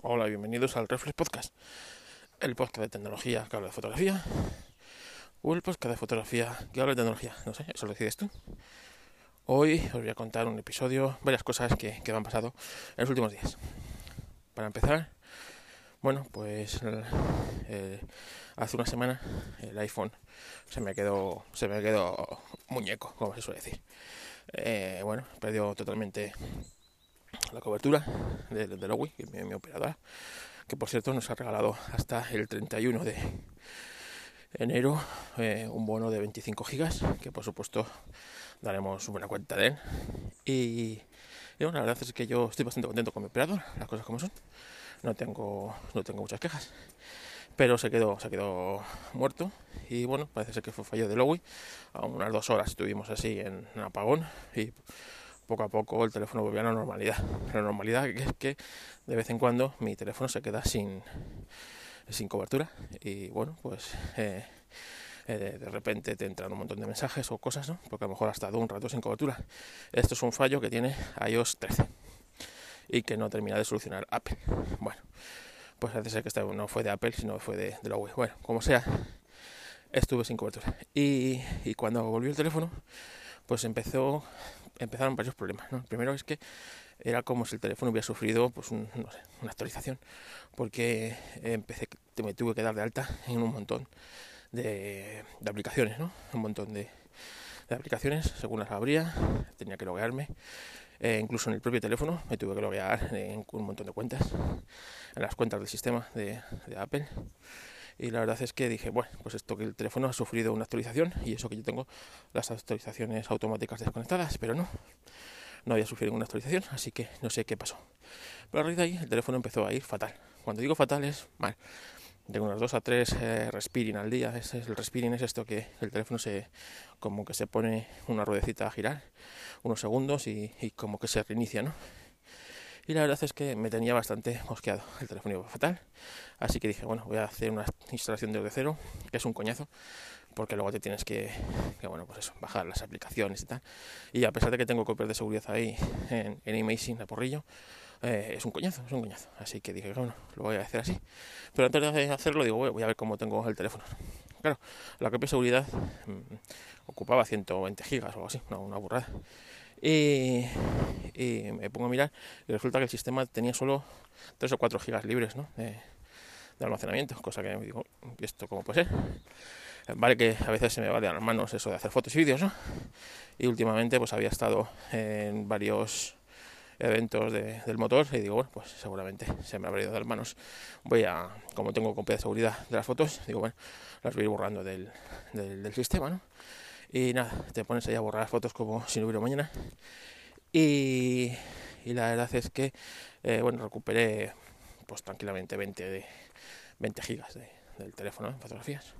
Hola bienvenidos al Reflex Podcast, el podcast de tecnología que habla de fotografía, o el podcast de fotografía que habla de tecnología, no sé, eso lo decides tú. Hoy os voy a contar un episodio, varias cosas que, me han pasado en los últimos días. Para empezar, bueno, pues hace una semana el iPhone se me quedó, se me quedó muñeco, como se suele decir. Eh, bueno, perdió totalmente la cobertura de, de mi, operadora, que por cierto nos ha regalado hasta el 31 de enero eh, un bono de 25 gigas, que por supuesto daremos buena cuenta de él. Y, bueno, la verdad es que yo estoy bastante contento con mi operador, las cosas como son. No tengo, no tengo muchas quejas. Pero se quedó, se quedó muerto y bueno, parece ser que fue fallo de Lowy. A unas dos horas estuvimos así en, en apagón y poco a poco el teléfono volvió a la normalidad. La normalidad es que de vez en cuando mi teléfono se queda sin, sin cobertura y bueno, pues eh, eh, de repente te entran un montón de mensajes o cosas, ¿no? Porque a lo mejor ha estado un rato sin cobertura. Esto es un fallo que tiene iOS 13 y que no termina de solucionar Apple. Bueno, pues parece ser que este no fue de Apple, sino fue de, de la web. Bueno, como sea, estuve sin cobertura. Y cuando volvió el teléfono, pues empezó empezaron varios problemas. ¿no? El primero es que era como si el teléfono hubiera sufrido pues una actualización, porque empecé, me tuve que dar de alta en un montón de, aplicaciones, ¿no? un montón de, aplicaciones, según las abría, tenía que loguearme. Eh, incluso en el propio teléfono me tuve que loguear en un montón de cuentas, en las cuentas del sistema de, de Apple y la verdad es que dije, bueno, pues esto que el teléfono ha sufrido una actualización y eso que yo tengo las actualizaciones automáticas desconectadas, pero no, no había sufrido ninguna actualización, así que no sé qué pasó. Pero a raíz de ahí el teléfono empezó a ir fatal. Cuando digo fatal es mal. Tengo unas dos a tres eh, respiring al día. Es, el respiring es esto que el teléfono se como que se pone una ruedecita a girar unos segundos y, y como que se reinicia, ¿no? Y la verdad es que me tenía bastante mosqueado. El teléfono iba fatal, así que dije, bueno, voy a hacer una instalación de cero, que es un coñazo, porque luego te tienes que, bueno, pues eso, bajar las aplicaciones y tal. Y a pesar de que tengo copias de seguridad ahí en, en Amazing, a porrillo, eh, es un coñazo, es un coñazo. Así que dije, bueno, lo voy a hacer así. Pero antes de hacerlo, digo, voy a ver cómo tengo el teléfono. Claro, la copia de seguridad mm, ocupaba 120 gigas o algo así, una burrada. Y, me pongo a mirar y resulta que el sistema tenía solo 3 o 4 gigas libres de, almacenamiento, cosa que me digo, ¿y esto cómo puede ser? Vale que a veces se me va de las manos eso de hacer fotos y vídeos, ¿no? Y últimamente pues había estado en varios eventos del motor y digo, bueno, pues seguramente se me habrá ido de las manos. Voy a, como tengo copia de seguridad de las fotos, digo, bueno, las voy a ir borrando del, del, del sistema, ¿no? Y nada, te pones ahí a borrar las fotos como si no hubiera mañana. Y, la verdad es que, eh, bueno, recuperé pues tranquilamente 20, de, 20 gigas del teléfono en fotografías.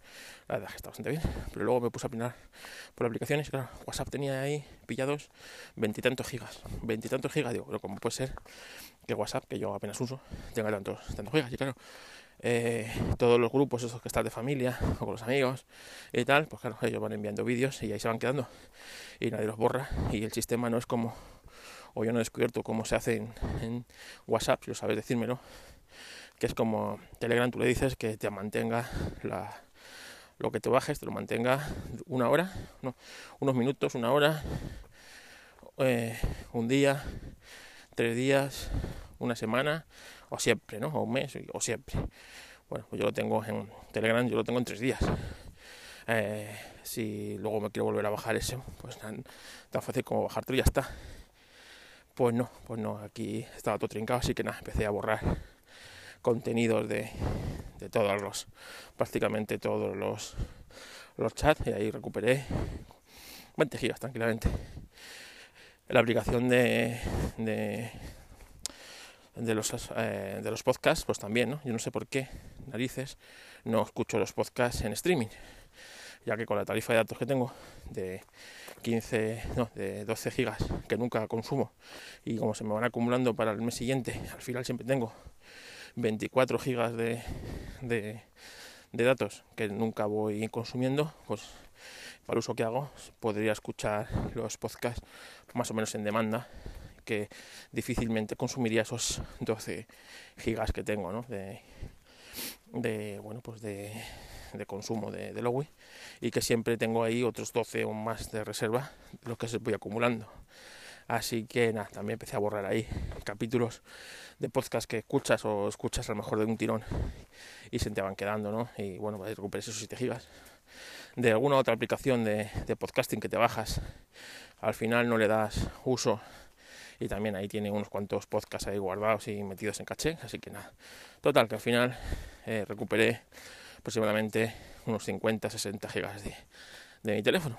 La verdad que está bastante bien. Pero luego me puse a opinar por aplicaciones y claro, WhatsApp tenía ahí pillados veintitantos gigas. Veintitantos gigas, digo, pero como puede ser que WhatsApp, que yo apenas uso, tenga tantos, tantos gigas. Y claro, eh, todos los grupos esos que están de familia o con los amigos y tal, pues claro, ellos van enviando vídeos y ahí se van quedando. Y nadie los borra. Y el sistema no es como, o yo no he descubierto cómo se hace en, WhatsApp, si lo sabes decírmelo, que es como Telegram, tú le dices que te mantenga la, lo que te bajes, te lo mantenga una hora, no, unos minutos, una hora, eh, un día, tres días, una semana, o siempre, ¿no? O un mes, o siempre. Bueno, pues yo lo tengo en Telegram, yo lo tengo en tres días. Eh, si luego me quiero volver a bajar eso, pues tan, tan fácil como bajártelo y ya está. Pues no, pues no, aquí estaba todo trincado, así que nada, empecé a borrar contenidos de, de todos los, prácticamente todos los, los chats y ahí recuperé 20 gigas tranquilamente. La aplicación de, de de los, eh, de los podcasts, pues también, ¿no? Yo no sé por qué, narices, no escucho los podcasts en streaming, ya que con la tarifa de datos que tengo de 15, no, de 12 gigas, que nunca consumo, y como se me van acumulando para el mes siguiente, al final siempre tengo 24 gigas de, de, de datos que nunca voy consumiendo, pues para el uso que hago podría escuchar los podcasts más o menos en demanda que difícilmente consumiría esos 12 gigas que tengo, ¿no? De, de bueno, pues de, consumo de, de Lowy y que siempre tengo ahí otros 12 o más de reserva, los que se voy acumulando. Así que nada, también empecé a borrar ahí capítulos de podcast que escuchas o escuchas a lo mejor de un tirón y se te van quedando, ¿no? Y bueno, pues recuperar esos 7 gigas. De alguna otra aplicación de podcasting que te bajas, al final no le das uso y también ahí tiene unos cuantos podcasts ahí guardados y metidos en caché, así que nada. Total, que al final eh, recuperé aproximadamente unos 50, 60 gigas de, de mi teléfono.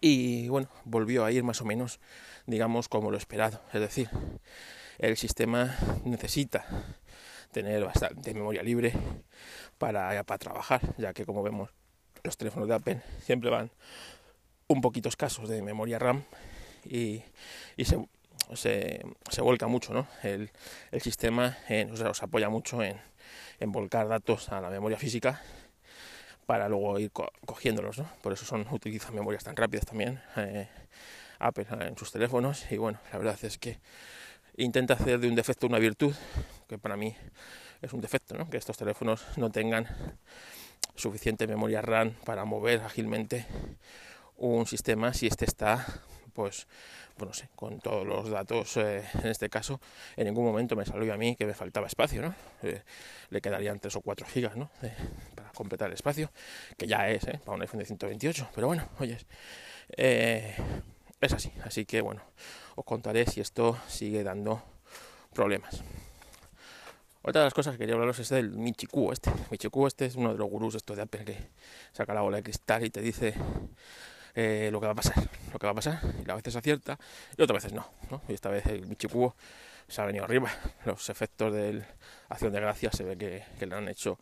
Y bueno, volvió a ir más o menos, digamos, como lo esperado. Es decir, el sistema necesita tener bastante memoria libre para, para trabajar, ya que como vemos, los teléfonos de Apple siempre van un poquito escasos de memoria RAM y, y se, se, se, vuelca mucho ¿no? el, sistema, en, o sea, os apoya mucho en, volcar datos a la memoria física para luego ir co cogiéndolos, ¿no? Por eso son utilizan memorias tan rápidas también eh, Apple en sus teléfonos y bueno, la verdad es que intenta hacer de un defecto una virtud, que para mí es un defecto, ¿no? Que estos teléfonos no tengan suficiente memoria RAM para mover ágilmente un sistema si este está pues, pues no sé, con todos los datos, eh, en este caso, en ningún momento me salió a mí que me faltaba espacio, ¿no? Eh, le quedarían 3 o 4 gigas, ¿no? Eh, para completar el espacio, que ya es, ¿eh? Para un iPhone de 128, pero bueno, oyes, es así, así que bueno, os contaré si esto sigue dando problemas. Otra de las cosas que quería hablaros es del Michiku este. Michiku este es uno de los gurús estos de Apple que saca la bola de cristal y te dice eh, lo que va a pasar, lo que va a pasar, y a veces acierta y otras veces no, ¿no? Y esta vez el Michikuo se ha venido arriba, los efectos de acción de gracias se ve que, que, le han hecho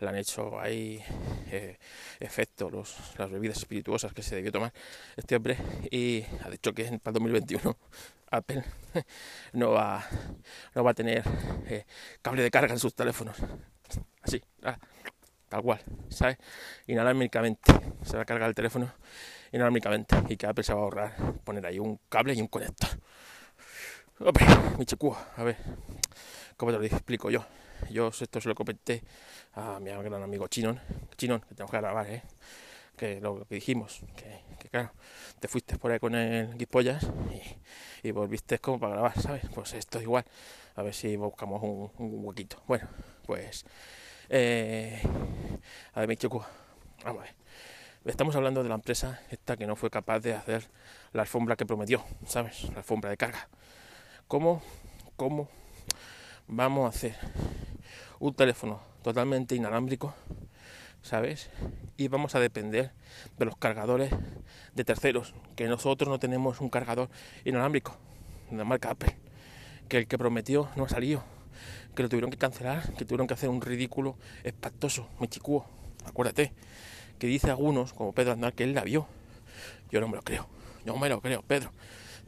le han hecho ahí eh, efecto los, las bebidas espirituosas que se debió tomar este hombre y ha dicho que para 2021 Apple no va no va a tener eh, cable de carga en sus teléfonos así tal cual ¿sabes? inalámbricamente se va a cargar el teléfono inalámbricamente y que Apple se va a ahorrar poner ahí un cable y un conector. Hombre, mi chico, a ver, ¿cómo te lo explico yo? Yo esto se lo comenté a mi gran amigo Chinon, Chinon, que tenemos que grabar, ¿eh? que lo que dijimos, que, claro, te fuiste por ahí con el guipollas y, y, volviste como para grabar, ¿sabes? Pues esto es igual, a ver si buscamos un, un huequito. Bueno, pues, eh, a ver, mi chico, vamos a ver. Estamos hablando de la empresa esta que no fue capaz de hacer la alfombra que prometió, ¿sabes? La alfombra de carga. ¿Cómo, cómo vamos a hacer un teléfono totalmente inalámbrico, ¿sabes? Y vamos a depender de los cargadores de terceros, que nosotros no tenemos un cargador inalámbrico de la marca Apple, que el que prometió no ha salido, que lo tuvieron que cancelar, que tuvieron que hacer un ridículo espantoso, me chicuo, acuérdate que dice algunos, como Pedro Andal, que él la vio. Yo no me lo creo, yo no me lo creo, Pedro.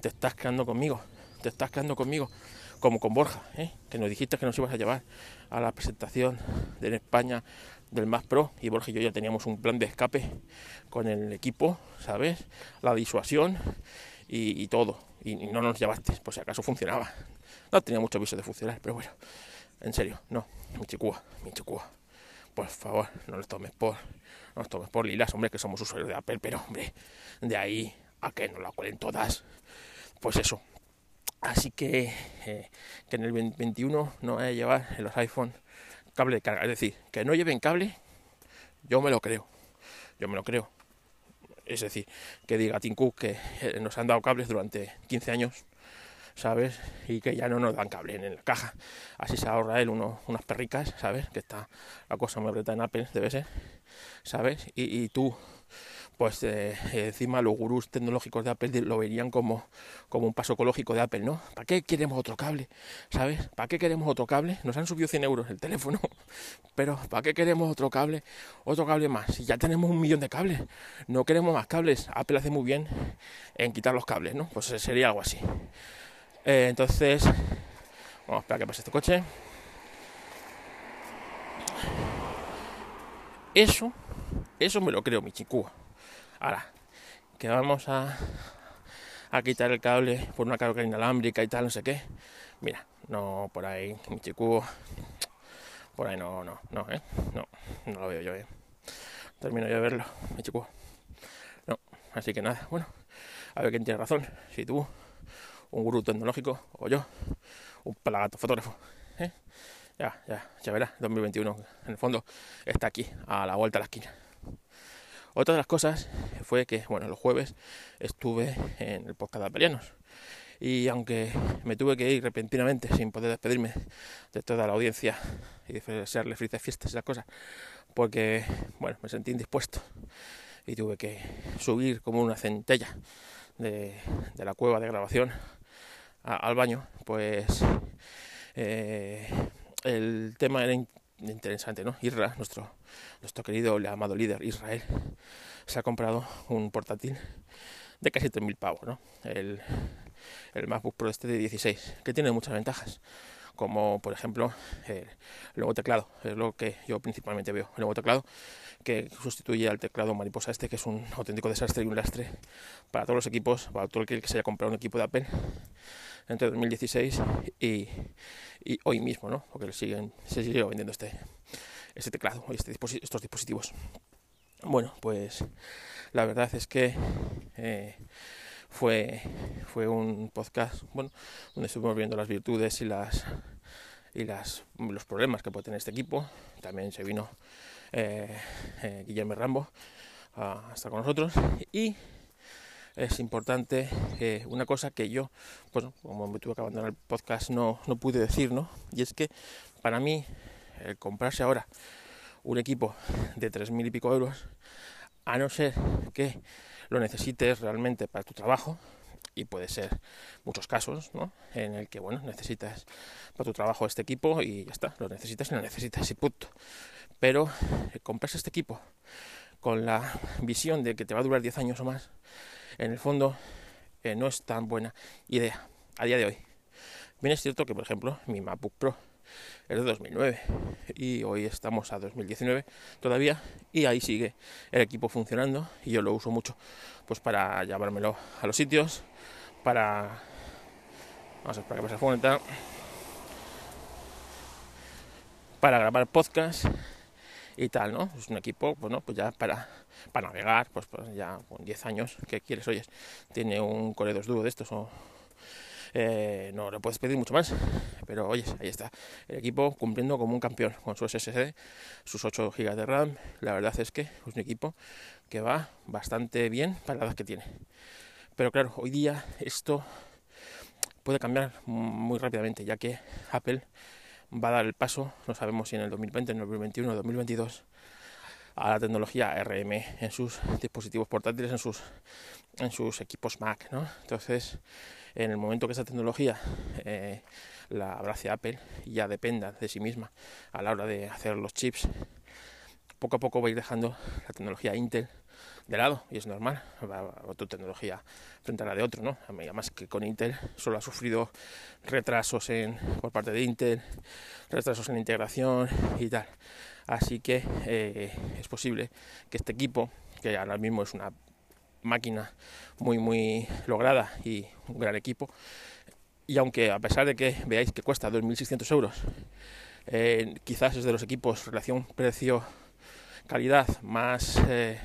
Te estás quedando conmigo, te estás quedando conmigo, como con Borja, ¿eh? que nos dijiste que nos ibas a llevar a la presentación de España del Más Pro y Borja y yo ya teníamos un plan de escape con el equipo, ¿sabes? La disuasión y, todo. Y, y, no nos llevaste, por si acaso funcionaba. No tenía mucho aviso de funcionar, pero bueno, en serio, no, mi chicúa, mi chicúa por favor, no lo tomes por, no los tomes por lilas, hombre, que somos usuarios de Apple, pero hombre, de ahí a que no la cuelen todas, pues eso. Así que, eh, que en el 21 no vaya a llevar en los iPhone cable de carga, es decir, que no lleven cable, yo me lo creo, yo me lo creo. Es decir, que diga Tim Cook que eh, nos han dado cables durante 15 años ¿sabes? Y que ya no nos dan cable en la caja. Así se ahorra él unas perricas, ¿sabes? Que está la cosa muy apretada en Apple, debe ser, ¿sabes? Y, y tú, pues eh, encima los gurús tecnológicos de Apple lo verían como, como un paso ecológico de Apple, ¿no? ¿Para qué queremos otro cable? ¿Sabes? ¿Para qué queremos otro cable? Nos han subido 100 euros el teléfono, pero ¿para qué queremos otro cable? Otro cable más. Si ya tenemos un millón de cables, no queremos más cables. Apple hace muy bien en quitar los cables, ¿no? Pues sería algo así. Eh, entonces, vamos a esperar que pase este coche. Eso, eso me lo creo, mi chico. Ahora, que vamos a, a quitar el cable por una carga inalámbrica y tal, no sé qué. Mira, no, por ahí, mi chico, por ahí no, no, no, ¿eh? No, no lo veo yo, ¿eh? Termino yo de verlo, mi chico. No, así que nada, bueno, a ver quién tiene razón, si tú, un gurú tecnológico, o yo, un palagato fotógrafo, ¿eh? Ya, ya, ya verás, 2021, en el fondo, está aquí, a la vuelta de la esquina. Otra de las cosas fue que, bueno, los jueves estuve en el podcast de Apelianos. Y aunque me tuve que ir repentinamente sin poder despedirme de toda la audiencia y desearle felices fiestas y las cosas, porque, bueno, me sentí indispuesto y tuve que subir como una centella de, la cueva de grabación al baño, pues eh, el tema era interesante, ¿no? Irra, nuestro, nuestro querido amado líder Israel, se ha comprado un portátil de casi 3.000 pavos, ¿no? El, el MacBook Pro este de 16, que tiene muchas ventajas, como por ejemplo el nuevo teclado, es lo que yo principalmente veo, el nuevo teclado que sustituye al teclado mariposa este, que es un auténtico desastre y un lastre para todos los equipos, para todo el que se haya comprado un equipo de Apple entre 2016 y, y hoy mismo, ¿no? Porque siguen, se sigue vendiendo este, este teclado, este, estos dispositivos. Bueno, pues la verdad es que eh, fue, fue un podcast bueno, donde estuvimos viendo las virtudes y las y las, los problemas que puede tener este equipo. También se vino eh, eh, Guillermo Rambo a estar con nosotros y es importante eh, una cosa que yo, pues como me tuve que abandonar el podcast, no, no pude decir, ¿no? Y es que para mí, el comprarse ahora un equipo de tres mil y pico euros, a no ser que lo necesites realmente para tu trabajo, y puede ser muchos casos, ¿no? En el que, bueno, necesitas para tu trabajo este equipo y ya está, lo necesitas y lo necesitas y punto. Pero eh, compras este equipo con la visión de que te va a durar 10 años o más, en el fondo eh, no es tan buena idea a día de hoy. Bien es cierto que, por ejemplo, mi MacBook Pro es de 2009 y hoy estamos a 2019 todavía y ahí sigue el equipo funcionando y yo lo uso mucho pues para llevármelo a los sitios, para... Vamos a para que pase el para grabar podcast y tal, ¿no? Es un equipo, bueno, pues ya para, para navegar, pues, pues ya con 10 años, ¿qué quieres? Oyes, tiene un Core 2 Duo de estos o... Eh, no le puedes pedir mucho más, pero oye, ahí está el equipo cumpliendo como un campeón con su SSD, sus 8 GB de RAM. La verdad es que es un equipo que va bastante bien para la edad que tiene. Pero claro, hoy día esto puede cambiar muy rápidamente, ya que Apple va a dar el paso, no sabemos si en el 2020, en el 2021 o 2022, a la tecnología RM en sus dispositivos portátiles, en sus, en sus equipos Mac, ¿no? Entonces, en el momento que esa tecnología eh, la abrace Apple y ya dependa de sí misma a la hora de hacer los chips, poco a poco va a ir dejando la tecnología Intel de lado y es normal, tu tecnología frente a la de otro, ¿no? Además que con Intel solo ha sufrido retrasos en, por parte de Intel, retrasos en integración y tal. Así que eh, es posible que este equipo, que ahora mismo es una máquina muy muy lograda y un gran equipo, y aunque a pesar de que veáis que cuesta 2.600 euros, eh, quizás es de los equipos relación precio calidad más eh,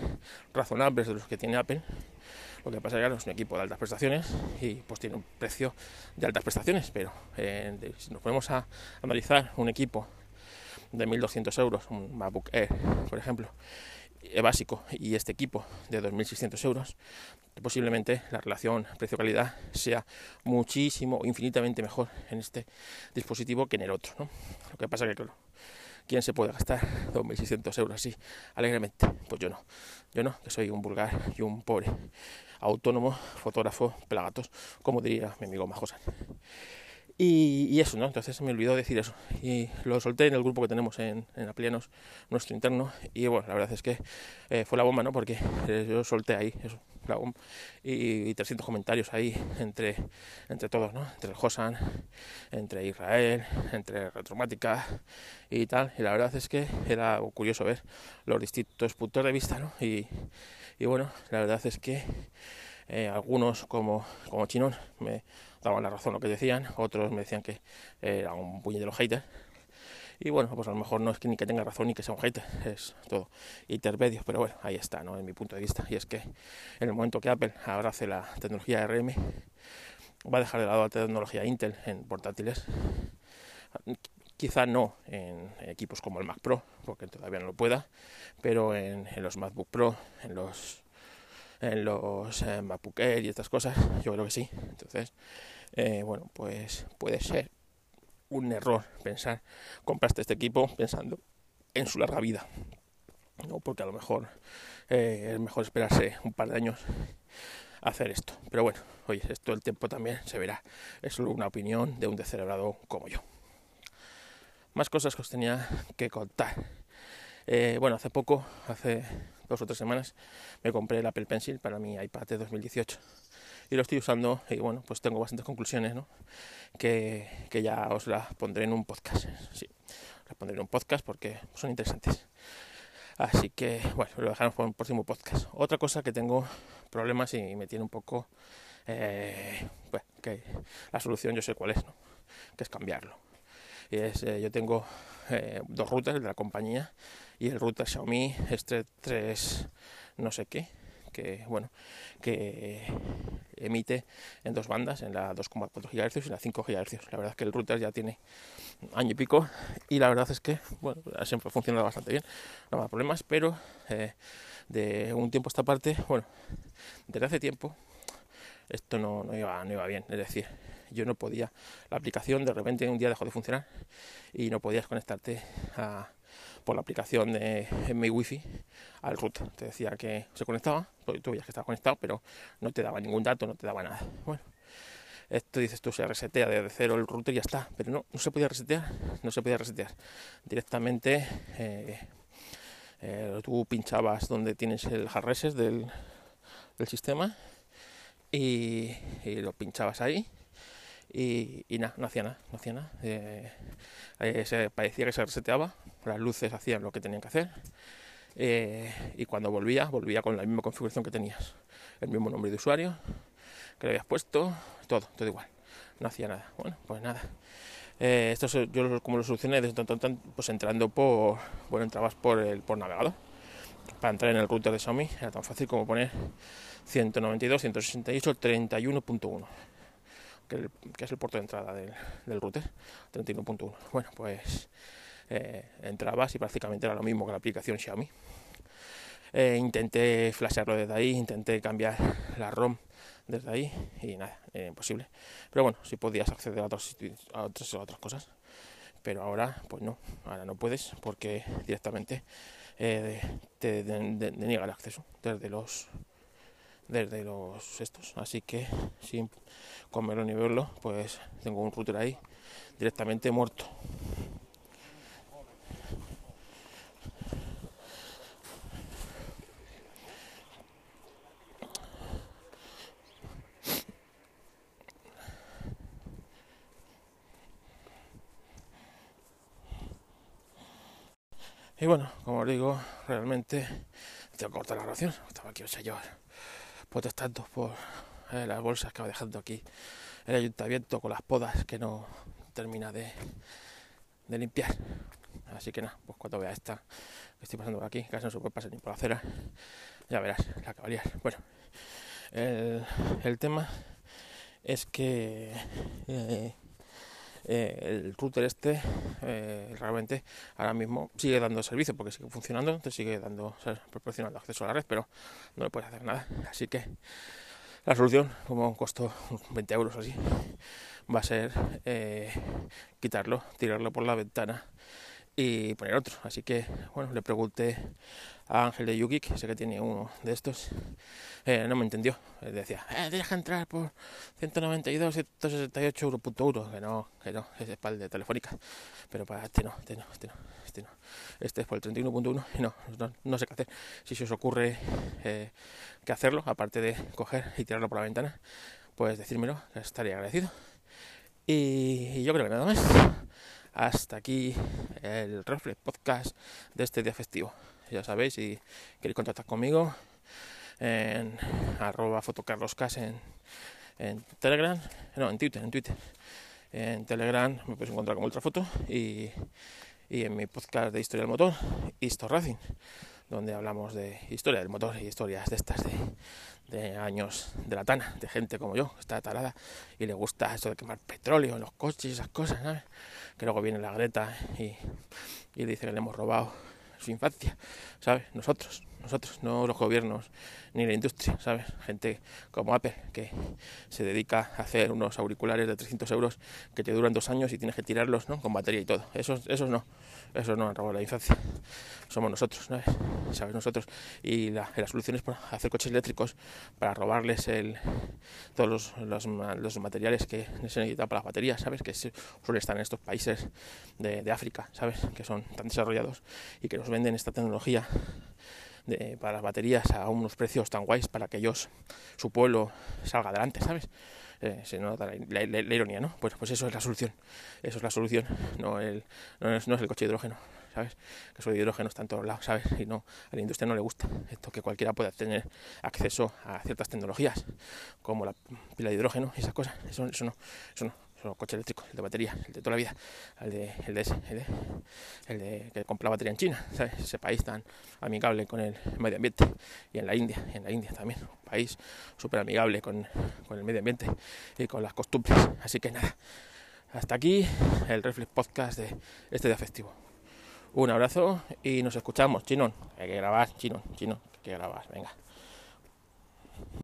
razonables de los que tiene Apple. Lo que pasa es que es un equipo de altas prestaciones y pues tiene un precio de altas prestaciones, pero eh, si nos ponemos a analizar un equipo de 1.200 euros, un MacBook Air, por ejemplo, eh, básico, y este equipo de 2.600 euros, posiblemente la relación precio-calidad sea muchísimo, infinitamente mejor en este dispositivo que en el otro. Lo que pasa es que, claro, ¿Quién se puede gastar 2.600 euros así alegremente? Pues yo no. Yo no, que soy un vulgar y un pobre autónomo, fotógrafo, pelagatos, como diría mi amigo Majosan. Y, eso, ¿no? Entonces me olvidó decir eso. Y lo solté en el grupo que tenemos en, en Aplianos, nuestro interno. Y bueno, la verdad es que eh, fue la bomba, ¿no? Porque eh, yo solté ahí eso, la bomba. Y, 300 comentarios ahí entre, entre todos, ¿no? Entre el Josan, entre Israel, entre Retromática y tal. Y la verdad es que era curioso ver los distintos puntos de vista, ¿no? Y, y bueno, la verdad es que Eh, algunos, como, como Chinón, me daban la razón lo que decían, otros me decían que era un puñetero hater. Y bueno, pues a lo mejor no es que ni que tenga razón ni que sea un hater, es todo intermedio, pero bueno, ahí está, ¿no? En mi punto de vista. Y es que en el momento que Apple abrace la tecnología RM, va a dejar de lado la tecnología Intel en portátiles. Quizá no en equipos como el Mac Pro, porque todavía no lo pueda, pero en, los MacBook Pro, en los en los eh, y estas cosas, yo creo que sí. Entonces, eh, bueno, pues puede ser un error pensar, compraste este equipo pensando en su larga vida, ¿no? porque a lo mejor eh, es mejor esperarse un par de años hacer esto. Pero bueno, oye, esto el tiempo también se verá. Es solo una opinión de un descerebrado como yo. Más cosas que os tenía que contar. Eh, bueno, hace poco, hace dos o tres semanas, me compré el Apple Pencil para mi iPad de 2018 y lo estoy usando y bueno, pues tengo bastantes conclusiones, ¿no? Que, ya os las pondré en un podcast. Sí, las pondré en un podcast porque son interesantes. Así que, bueno, lo dejamos por un próximo podcast. Otra cosa que tengo problemas y me tiene un poco... Eh, bueno, que la solución yo sé cuál es, ¿no? Que es cambiarlo. Eh, yo tengo eh, dos routers de la compañía y el router Xiaomi este 3 no sé qué, que bueno, que emite en dos bandas, en la 2,4 GHz y la 5 GHz. La verdad es que el router ya tiene año y pico y la verdad es que bueno, siempre ha funcionado bastante bien, no hay problemas, pero eh, de un tiempo a esta parte, bueno, desde hace tiempo esto no, no, iba, no iba bien, es decir, yo no podía, la aplicación de repente un día dejó de funcionar y no podías conectarte por la aplicación de mi wifi al router. Te decía que se conectaba, pues tú veías que estaba conectado, pero no te daba ningún dato, no te daba nada. Bueno, esto dices tú, se resetea desde cero el router y ya está, pero no, no se podía resetear, no se podía resetear. Directamente eh, eh, tú pinchabas donde tienes el hard reset del, sistema y, lo pinchabas ahí y, nada, no hacía nada, no hacía nada. Eh, se, parecía que se reseteaba, las luces hacían lo que tenían que hacer eh, y cuando volvía, volvía con la misma configuración que tenías, el mismo nombre de usuario que le habías puesto, todo, todo igual, no hacía nada. Bueno, pues nada. Eh, esto yo como lo solucioné desde pues entrando por, bueno, entrabas por el por navegador para entrar en el router de Xiaomi era tan fácil como poner 192.168.31.1 que, es el puerto de entrada del, router 31.1 bueno pues eh, entrabas y prácticamente era lo mismo que la aplicación Xiaomi. Eh, intenté flashearlo desde ahí, intenté cambiar la ROM desde ahí y nada, era imposible. Pero bueno, si podías acceder a, otros, a, otras, otras cosas. Pero ahora, pues no, ahora no puedes porque directamente eh, te deniega el acceso desde los desde los estos. Así que sin comerlo ni verlo, pues tengo un router ahí directamente muerto. Y bueno, como os digo, realmente tengo que cortar la ración. Estaba aquí, o sea, protestando por eh, las bolsas que va dejando aquí el ayuntamiento con las podas que no termina de, de limpiar. Así que nada, pues cuando vea esta que estoy pasando por aquí, casi no se puede pasar ni por la acera, ya verás la caballería. Bueno, el, el tema es que eh, eh, el router este eh, realmente ahora mismo sigue dando servicio porque sigue funcionando, te sigue dando, proporcionando acceso a la red, pero no le puedes hacer nada. Así que la solución, como costó 20 euros así, va a ser eh, quitarlo, tirarlo por la ventana y poner otro. Así que, bueno, le pregunté a Ángel de Yuki, que sé que tiene uno de estos, eh, no me entendió. Él decía, eh, tienes que entrar por 192, 168 euros que no, que no, es para el de Telefónica. Pero para este no, este no, este no, este no. Este es por el 31.1 y no, no, sé qué hacer. Si se os ocurre eh, que hacerlo, aparte de coger y tirarlo por la ventana, pues decírmelo, estaría agradecido. Y yo creo que nada más. Hasta aquí el Reflex Podcast de este día festivo. Ya sabéis, si queréis contactar conmigo, en arroba fotocarloscas en, Telegram, no, en Twitter, en Twitter. En Telegram me puedes encontrar como Ultrafoto y, y en mi podcast de historia del motor, Histo Racing, donde hablamos de historia del motor y historias de estas de, años de la tana, de gente como yo, que está tarada y le gusta eso de quemar petróleo en los coches y esas cosas, ¿sabes? Que luego viene la Greta y, y dice que le hemos robado su infancia, ¿sabes? Nosotros, nosotros, no los gobiernos ni la industria, ¿sabes? Gente como Apple que se dedica a hacer unos auriculares de 300 euros que te duran dos años y tienes que tirarlos, ¿no? Con batería y todo. Esos, esos no, esos no han robado la infancia. Somos nosotros, ¿sabes? Nosotros. Y la, la solución es pues, hacer coches eléctricos para robarles todos los materiales que se necesitan para las baterías, ¿sabes? Que suelen estar en estos países de, de África, ¿sabes? Que son tan desarrollados y que venden esta tecnología para las baterías a unos precios tan guays para que ellos, su pueblo, salga adelante, ¿sabes? Eh, se nota la, ironía, ¿no? Pues, pues eso es la solución, eso es la solución, no, el, no, es, no es el coche de hidrógeno, ¿sabes? Que eso hidrógeno está en todos lados, ¿sabes? Y no, a la industria no le gusta esto, que cualquiera pueda tener acceso a ciertas tecnologías, como la pila de hidrógeno y esas cosas, eso, eso no, eso no solo coche eléctrico, el de batería, el de toda la vida, el de, el de ese, el de, que compra batería en China, ese país tan amigable con el medio ambiente, y en la India, en la India también, un país súper amigable con, con el medio ambiente y con las costumbres. Así que nada, hasta aquí el Reflex Podcast de este día festivo. Un abrazo y nos escuchamos, Chinón, hay que grabar, Chinón, Chinón, hay que grabar, venga.